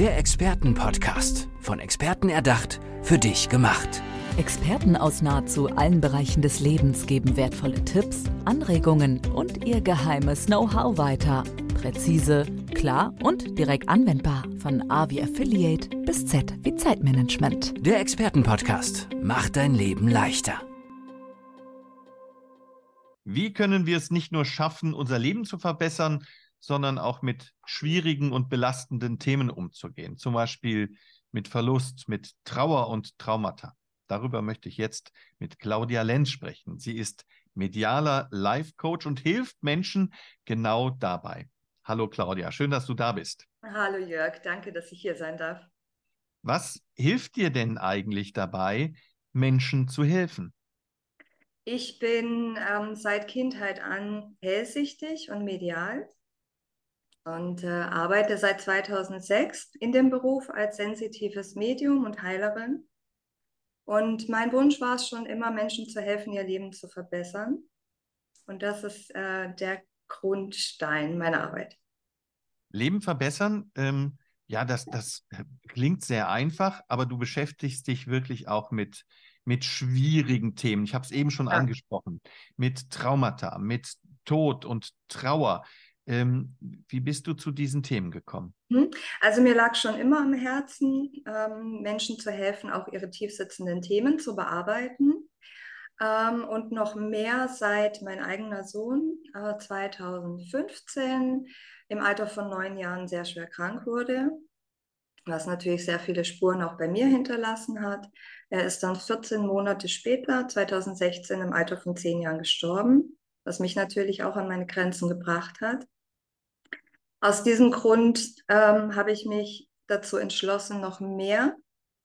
Der Expertenpodcast. Von Experten erdacht, für dich gemacht. Experten aus nahezu allen Bereichen des Lebens geben wertvolle Tipps, Anregungen und ihr geheimes Know-how weiter. Präzise, klar und direkt anwendbar. Von A wie Affiliate bis Z wie Zeitmanagement. Der Expertenpodcast macht dein Leben leichter. Wie können wir es nicht nur schaffen, unser Leben zu verbessern, sondern auch mit schwierigen und belastenden Themen umzugehen, zum Beispiel mit Verlust, mit Trauer und Traumata. Darüber möchte ich jetzt mit Claudia Lenz sprechen. Sie ist medialer Life-Coach und hilft Menschen genau dabei. Hallo Claudia, schön, dass du da bist. Hallo Jörg, danke, dass ich hier sein darf. Was hilft dir denn eigentlich dabei, Menschen zu helfen? Ich bin ähm, seit Kindheit an hellsichtig und medial und äh, arbeite seit 2006 in dem Beruf als sensitives Medium und Heilerin. Und mein Wunsch war es schon immer, Menschen zu helfen, ihr Leben zu verbessern. Und das ist äh, der Grundstein meiner Arbeit. Leben verbessern, ähm, ja, das, das klingt sehr einfach, aber du beschäftigst dich wirklich auch mit, mit schwierigen Themen. Ich habe es eben schon ja. angesprochen, mit Traumata, mit Tod und Trauer. Ähm, wie bist du zu diesen Themen gekommen? Hm? Also mir lag schon immer am Herzen, ähm, Menschen zu helfen, auch ihre tiefsitzenden Themen zu bearbeiten. Ähm, und noch mehr seit mein eigener Sohn äh, 2015 im Alter von neun Jahren sehr schwer krank wurde, was natürlich sehr viele Spuren auch bei mir hinterlassen hat. Er ist dann 14 Monate später, 2016, im Alter von zehn Jahren gestorben, was mich natürlich auch an meine Grenzen gebracht hat. Aus diesem Grund ähm, habe ich mich dazu entschlossen, noch mehr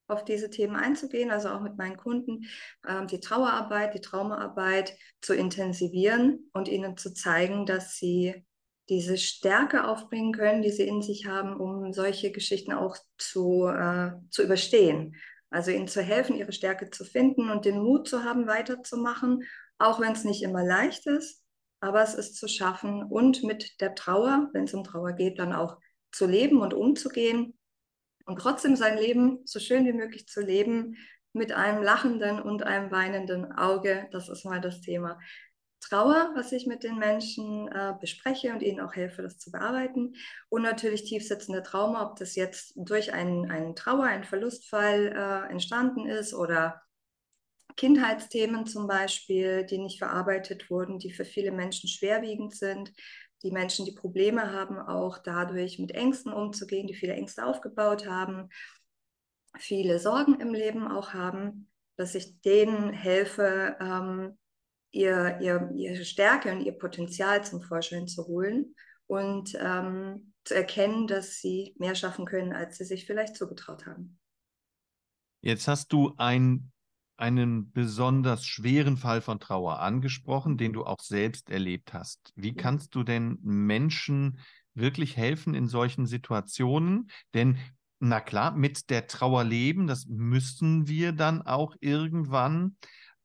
auf diese Themen einzugehen, also auch mit meinen Kunden, ähm, die Trauerarbeit, die Traumaarbeit zu intensivieren und ihnen zu zeigen, dass sie diese Stärke aufbringen können, die sie in sich haben, um solche Geschichten auch zu, äh, zu überstehen. Also ihnen zu helfen, ihre Stärke zu finden und den Mut zu haben, weiterzumachen, auch wenn es nicht immer leicht ist aber es ist zu schaffen und mit der Trauer, wenn es um Trauer geht, dann auch zu leben und umzugehen und trotzdem sein Leben so schön wie möglich zu leben mit einem lachenden und einem weinenden Auge. Das ist mal das Thema Trauer, was ich mit den Menschen äh, bespreche und ihnen auch helfe, das zu bearbeiten. Und natürlich tiefsitzende Trauma, ob das jetzt durch einen, einen Trauer, einen Verlustfall äh, entstanden ist oder Kindheitsthemen zum Beispiel, die nicht verarbeitet wurden, die für viele Menschen schwerwiegend sind. Die Menschen, die Probleme haben, auch dadurch mit Ängsten umzugehen, die viele Ängste aufgebaut haben, viele Sorgen im Leben auch haben, dass ich denen helfe, ähm, ihr, ihr, ihre Stärke und ihr Potenzial zum Vorschein zu holen und ähm, zu erkennen, dass sie mehr schaffen können, als sie sich vielleicht zugetraut haben. Jetzt hast du ein einen besonders schweren Fall von Trauer angesprochen, den du auch selbst erlebt hast. Wie kannst du denn Menschen wirklich helfen in solchen Situationen? Denn na klar, mit der Trauer leben, das müssen wir dann auch irgendwann.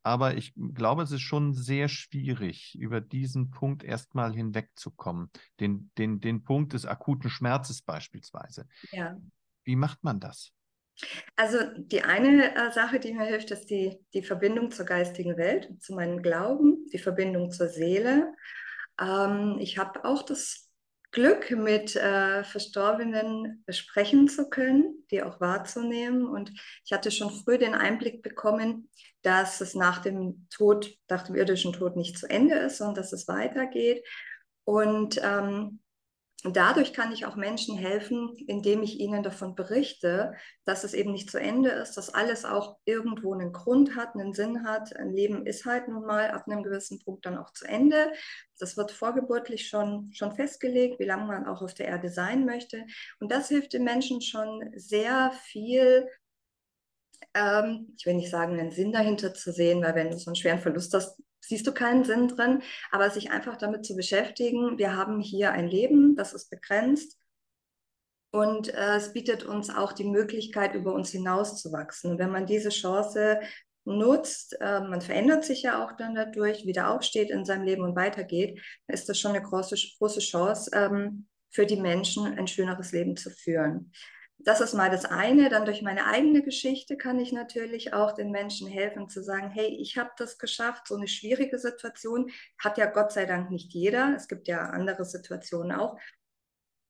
Aber ich glaube, es ist schon sehr schwierig, über diesen Punkt erstmal hinwegzukommen. Den, den, den Punkt des akuten Schmerzes beispielsweise. Ja. Wie macht man das? Also die eine äh, Sache, die mir hilft, ist die, die Verbindung zur geistigen Welt, zu meinem Glauben, die Verbindung zur Seele. Ähm, ich habe auch das Glück, mit äh, Verstorbenen sprechen zu können, die auch wahrzunehmen. Und ich hatte schon früh den Einblick bekommen, dass es nach dem Tod, nach dem irdischen Tod nicht zu Ende ist, sondern dass es weitergeht. Und ähm, und dadurch kann ich auch Menschen helfen, indem ich ihnen davon berichte, dass es eben nicht zu Ende ist, dass alles auch irgendwo einen Grund hat, einen Sinn hat. Ein Leben ist halt nun mal ab einem gewissen Punkt dann auch zu Ende. Das wird vorgeburtlich schon, schon festgelegt, wie lange man auch auf der Erde sein möchte. Und das hilft den Menschen schon sehr viel, ähm, ich will nicht sagen, einen Sinn dahinter zu sehen, weil wenn du so einen schweren Verlust hast, siehst du keinen Sinn drin, aber sich einfach damit zu beschäftigen, wir haben hier ein Leben, das ist begrenzt und äh, es bietet uns auch die Möglichkeit, über uns hinauszuwachsen. Und wenn man diese Chance nutzt, äh, man verändert sich ja auch dann dadurch, wieder aufsteht in seinem Leben und weitergeht, dann ist das schon eine große, große Chance ähm, für die Menschen, ein schöneres Leben zu führen. Das ist mal das eine. Dann durch meine eigene Geschichte kann ich natürlich auch den Menschen helfen zu sagen, hey, ich habe das geschafft. So eine schwierige Situation hat ja Gott sei Dank nicht jeder. Es gibt ja andere Situationen auch,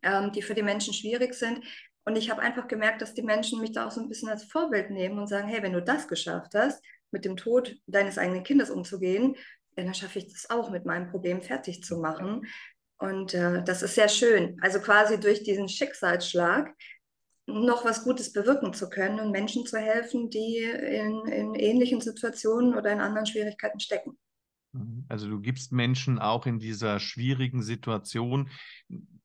ähm, die für die Menschen schwierig sind. Und ich habe einfach gemerkt, dass die Menschen mich da auch so ein bisschen als Vorbild nehmen und sagen, hey, wenn du das geschafft hast, mit dem Tod deines eigenen Kindes umzugehen, dann schaffe ich das auch, mit meinem Problem fertig zu machen. Und äh, das ist sehr schön. Also quasi durch diesen Schicksalsschlag noch was Gutes bewirken zu können und Menschen zu helfen, die in, in ähnlichen Situationen oder in anderen Schwierigkeiten stecken. Mhm. Also du gibst Menschen auch in dieser schwierigen Situation,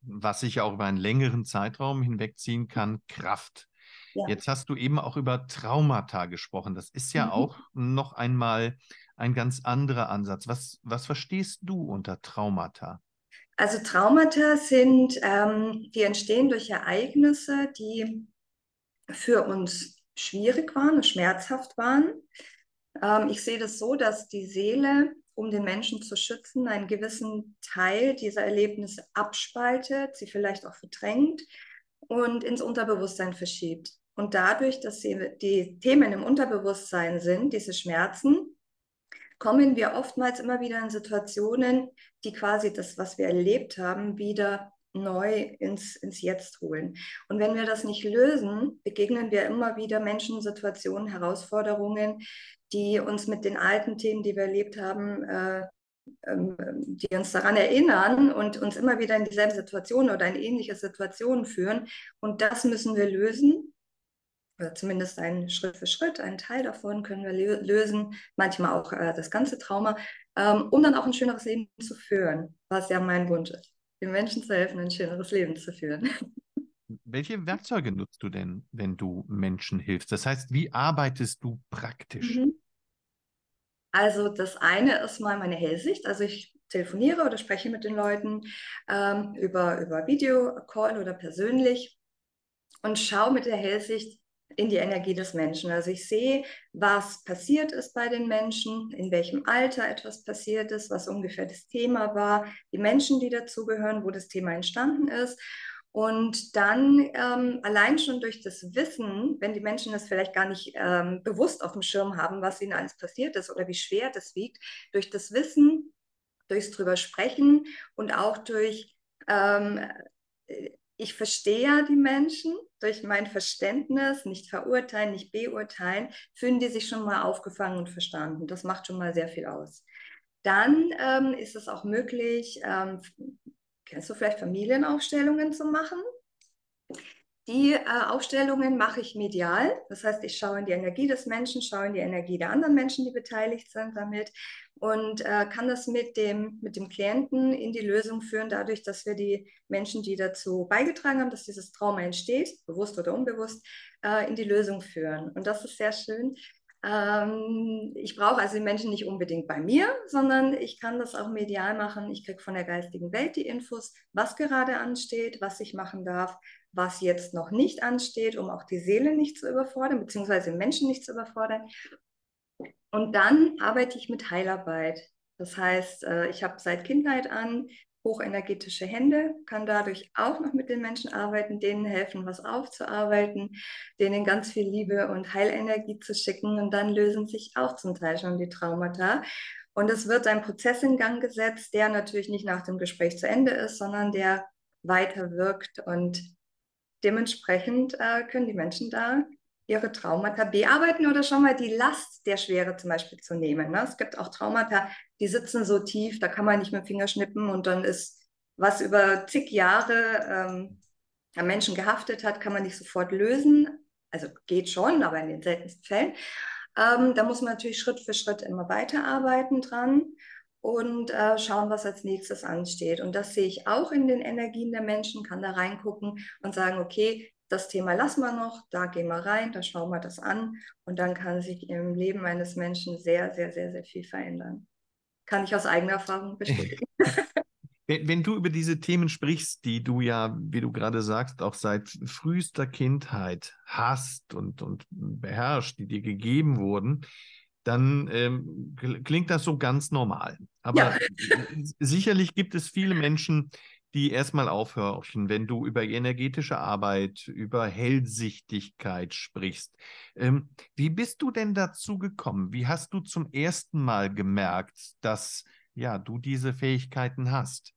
was sich auch über einen längeren Zeitraum hinwegziehen kann, Kraft. Ja. Jetzt hast du eben auch über Traumata gesprochen. Das ist ja mhm. auch noch einmal ein ganz anderer Ansatz. Was, was verstehst du unter Traumata? Also Traumata sind, ähm, die entstehen durch Ereignisse, die für uns schwierig waren und schmerzhaft waren. Ähm, ich sehe das so, dass die Seele, um den Menschen zu schützen, einen gewissen Teil dieser Erlebnisse abspaltet, sie vielleicht auch verdrängt und ins Unterbewusstsein verschiebt. Und dadurch, dass sie, die Themen im Unterbewusstsein sind, diese Schmerzen, kommen wir oftmals immer wieder in Situationen, die quasi das, was wir erlebt haben, wieder neu ins, ins Jetzt holen. Und wenn wir das nicht lösen, begegnen wir immer wieder Menschen, Situationen, Herausforderungen, die uns mit den alten Themen, die wir erlebt haben, äh, ähm, die uns daran erinnern und uns immer wieder in dieselbe Situation oder in ähnliche Situationen führen. Und das müssen wir lösen oder zumindest einen Schritt für Schritt, einen Teil davon können wir lösen, manchmal auch äh, das ganze Trauma, ähm, um dann auch ein schöneres Leben zu führen, was ja mein Wunsch ist, den Menschen zu helfen, ein schöneres Leben zu führen. Welche Werkzeuge nutzt du denn, wenn du Menschen hilfst? Das heißt, wie arbeitest du praktisch? Mhm. Also das eine ist mal meine Hellsicht. Also ich telefoniere oder spreche mit den Leuten ähm, über, über Videocall oder persönlich und schaue mit der Hellsicht, in die Energie des Menschen. Also ich sehe, was passiert ist bei den Menschen, in welchem Alter etwas passiert ist, was ungefähr das Thema war, die Menschen, die dazugehören, wo das Thema entstanden ist. Und dann ähm, allein schon durch das Wissen, wenn die Menschen das vielleicht gar nicht ähm, bewusst auf dem Schirm haben, was ihnen alles passiert ist oder wie schwer das wiegt, durch das Wissen, durchs drüber sprechen und auch durch ähm, ich verstehe ja die Menschen durch mein Verständnis, nicht verurteilen, nicht beurteilen, fühlen die sich schon mal aufgefangen und verstanden. Das macht schon mal sehr viel aus. Dann ähm, ist es auch möglich, ähm, kennst du vielleicht Familienaufstellungen zu machen? Die äh, Aufstellungen mache ich medial. Das heißt, ich schaue in die Energie des Menschen, schaue in die Energie der anderen Menschen, die beteiligt sind damit und äh, kann das mit dem, mit dem Klienten in die Lösung führen, dadurch, dass wir die Menschen, die dazu beigetragen haben, dass dieses Trauma entsteht, bewusst oder unbewusst, äh, in die Lösung führen. Und das ist sehr schön. Ähm, ich brauche also die Menschen nicht unbedingt bei mir, sondern ich kann das auch medial machen. Ich kriege von der geistigen Welt die Infos, was gerade ansteht, was ich machen darf, was jetzt noch nicht ansteht, um auch die Seele nicht zu überfordern, beziehungsweise Menschen nicht zu überfordern. Und dann arbeite ich mit Heilarbeit. Das heißt, äh, ich habe seit Kindheit an hochenergetische Hände, kann dadurch auch noch mit den Menschen arbeiten, denen helfen, was aufzuarbeiten, denen ganz viel Liebe und Heilenergie zu schicken und dann lösen sich auch zum Teil schon die Traumata. Und es wird ein Prozess in Gang gesetzt, der natürlich nicht nach dem Gespräch zu Ende ist, sondern der weiter wirkt und dementsprechend äh, können die Menschen da ihre Traumata bearbeiten oder schon mal die Last der Schwere zum Beispiel zu nehmen. Ne? Es gibt auch Traumata, die sitzen so tief, da kann man nicht mit dem Finger schnippen und dann ist was über zig Jahre ähm, am Menschen gehaftet hat, kann man nicht sofort lösen. Also geht schon, aber in den seltensten Fällen. Ähm, da muss man natürlich Schritt für Schritt immer weiterarbeiten dran und äh, schauen, was als nächstes ansteht. Und das sehe ich auch in den Energien der Menschen, kann da reingucken und sagen, okay, das Thema lassen wir noch, da gehen wir rein, da schauen wir das an und dann kann sich im Leben eines Menschen sehr, sehr, sehr, sehr viel verändern. Kann ich aus eigener Erfahrung bestätigen. Wenn, wenn, du über diese Themen sprichst, die du ja, wie du gerade sagst, auch seit frühester Kindheit hast und, und beherrschst, die dir gegeben wurden, dann ähm, klingt das so ganz normal. Aber ja. sicherlich gibt es viele Menschen, die erstmal aufhorchen, wenn du über energetische Arbeit, über Hellsichtigkeit sprichst. Ähm, wie bist du denn dazu gekommen? Wie hast du zum ersten Mal gemerkt, dass ja, du diese Fähigkeiten hast?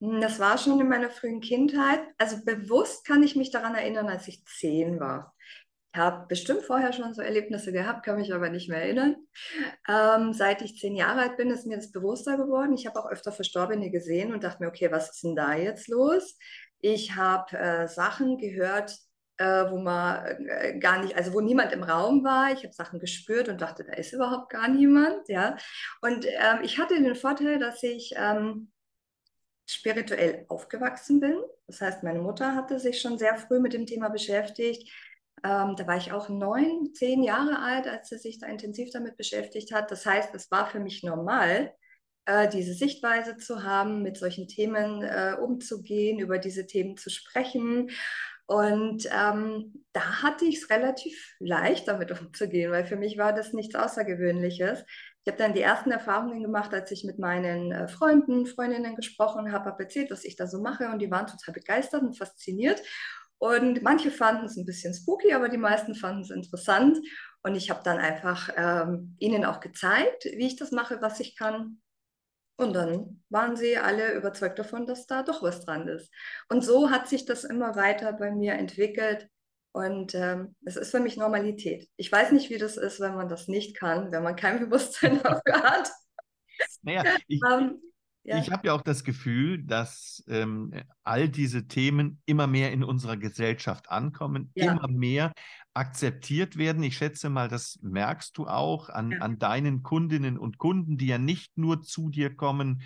Hm, das war schon in meiner frühen Kindheit. Also bewusst kann ich mich daran erinnern, als ich zehn war. Habe bestimmt vorher schon so Erlebnisse gehabt, kann mich aber nicht mehr erinnern. Ähm, seit ich zehn Jahre alt bin, ist mir das bewusster geworden. Ich habe auch öfter Verstorbene gesehen und dachte mir, okay, was ist denn da jetzt los? Ich habe äh, Sachen gehört, äh, wo man äh, gar nicht, also wo niemand im Raum war. Ich habe Sachen gespürt und dachte, da ist überhaupt gar niemand. Ja, und ähm, ich hatte den Vorteil, dass ich ähm, spirituell aufgewachsen bin. Das heißt, meine Mutter hatte sich schon sehr früh mit dem Thema beschäftigt. Ähm, da war ich auch neun, zehn Jahre alt, als sie sich da intensiv damit beschäftigt hat. Das heißt, es war für mich normal, äh, diese Sichtweise zu haben, mit solchen Themen äh, umzugehen, über diese Themen zu sprechen. Und ähm, da hatte ich es relativ leicht, damit umzugehen, weil für mich war das nichts Außergewöhnliches. Ich habe dann die ersten Erfahrungen gemacht, als ich mit meinen äh, Freunden, Freundinnen gesprochen habe, habe erzählt, was ich da so mache und die waren total begeistert und fasziniert. Und manche fanden es ein bisschen spooky, aber die meisten fanden es interessant. Und ich habe dann einfach ähm, ihnen auch gezeigt, wie ich das mache, was ich kann. Und dann waren sie alle überzeugt davon, dass da doch was dran ist. Und so hat sich das immer weiter bei mir entwickelt. Und ähm, es ist für mich Normalität. Ich weiß nicht, wie das ist, wenn man das nicht kann, wenn man kein Bewusstsein dafür hat. Naja, ich, um, ähm, ja. Ich habe ja auch das Gefühl, dass ähm, all diese Themen immer mehr in unserer Gesellschaft ankommen, ja. immer mehr akzeptiert werden. Ich schätze mal, das merkst du auch an, ja. an deinen Kundinnen und Kunden, die ja nicht nur zu dir kommen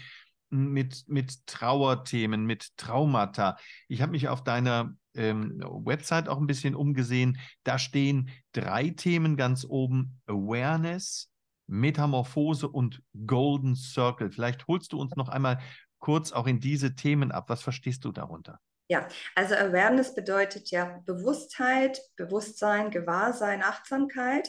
mit, mit Trauerthemen, mit Traumata. Ich habe mich auf deiner ähm, Website auch ein bisschen umgesehen. Da stehen drei Themen ganz oben: Awareness, Metamorphose und Golden Circle. Vielleicht holst du uns noch einmal kurz auch in diese Themen ab. Was verstehst du darunter? Ja, also Awareness bedeutet ja Bewusstheit, Bewusstsein, Gewahrsein, Achtsamkeit.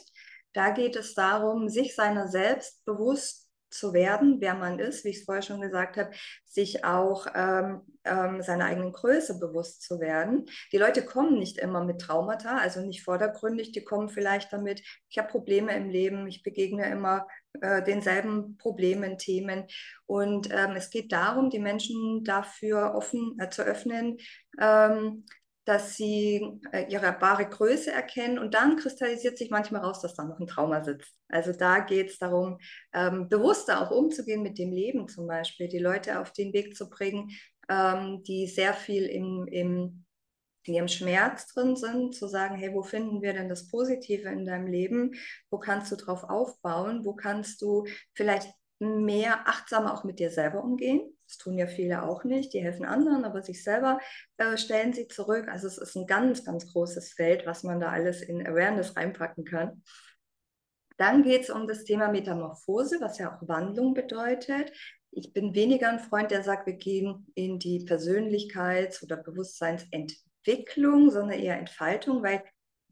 Da geht es darum, sich seiner selbst bewusst zu werden, wer man ist, wie ich es vorher schon gesagt habe, sich auch ähm, ähm, seiner eigenen Größe bewusst zu werden. Die Leute kommen nicht immer mit Traumata, also nicht vordergründig, die kommen vielleicht damit, ich habe Probleme im Leben, ich begegne immer äh, denselben Problemen, Themen. Und ähm, es geht darum, die Menschen dafür offen äh, zu öffnen, ähm, dass sie äh, ihre wahre Größe erkennen und dann kristallisiert sich manchmal raus, dass da noch ein Trauma sitzt. Also da geht es darum, ähm, bewusster auch umzugehen mit dem Leben zum Beispiel, die Leute auf den Weg zu bringen, ähm, die sehr viel im, im, in ihrem Schmerz drin sind, zu sagen, hey, wo finden wir denn das Positive in deinem Leben? Wo kannst du drauf aufbauen? Wo kannst du vielleicht mehr achtsamer auch mit dir selber umgehen? Das tun ja viele auch nicht. Die helfen anderen, aber sich selber äh, stellen sie zurück. Also es ist ein ganz, ganz großes Feld, was man da alles in Awareness reinpacken kann. Dann geht es um das Thema Metamorphose, was ja auch Wandlung bedeutet. Ich bin weniger ein Freund, der sagt, wir gehen in die Persönlichkeits- oder Bewusstseinsentwicklung, sondern eher Entfaltung, weil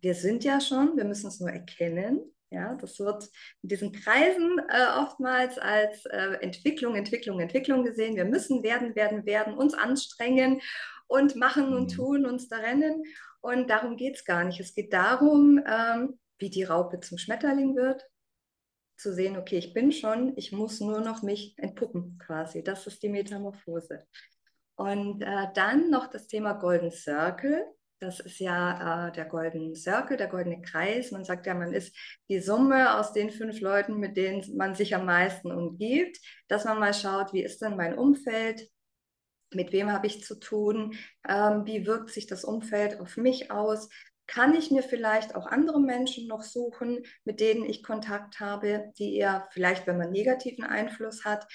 wir sind ja schon, wir müssen es nur erkennen. Ja, das wird in diesen Kreisen äh, oftmals als äh, Entwicklung, Entwicklung, Entwicklung gesehen. Wir müssen werden, werden, werden, uns anstrengen und machen und mhm. tun, uns da rennen. Und darum geht es gar nicht. Es geht darum, ähm, wie die Raupe zum Schmetterling wird, zu sehen, okay, ich bin schon, ich muss nur noch mich entpuppen quasi. Das ist die Metamorphose. Und äh, dann noch das Thema Golden Circle. Das ist ja äh, der Golden Circle, der goldene Kreis. Man sagt ja, man ist die Summe aus den fünf Leuten, mit denen man sich am meisten umgibt, dass man mal schaut, wie ist denn mein Umfeld, mit wem habe ich zu tun, ähm, wie wirkt sich das Umfeld auf mich aus, kann ich mir vielleicht auch andere Menschen noch suchen, mit denen ich Kontakt habe, die eher vielleicht, wenn man negativen Einfluss hat,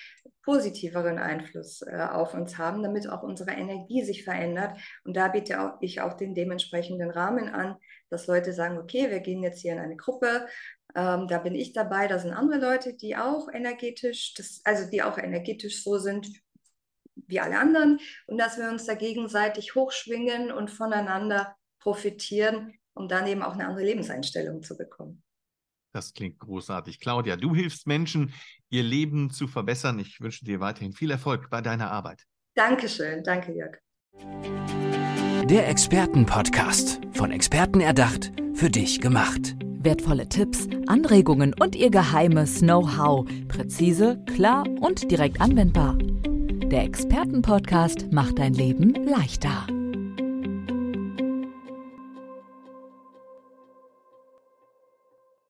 positiveren Einfluss äh, auf uns haben, damit auch unsere Energie sich verändert. Und da biete auch, ich auch den dementsprechenden Rahmen an, dass Leute sagen, okay, wir gehen jetzt hier in eine Gruppe, ähm, da bin ich dabei, da sind andere Leute, die auch energetisch, das, also die auch energetisch so sind wie alle anderen und dass wir uns da gegenseitig hochschwingen und voneinander profitieren, um dann eben auch eine andere Lebenseinstellung zu bekommen. Das klingt großartig. Claudia, du hilfst Menschen, ihr Leben zu verbessern. Ich wünsche dir weiterhin viel Erfolg bei deiner Arbeit. Dankeschön. Danke, Jörg. Der Expertenpodcast. Von Experten erdacht, für dich gemacht. Wertvolle Tipps, Anregungen und ihr geheimes Know-how. Präzise, klar und direkt anwendbar. Der Expertenpodcast macht dein Leben leichter.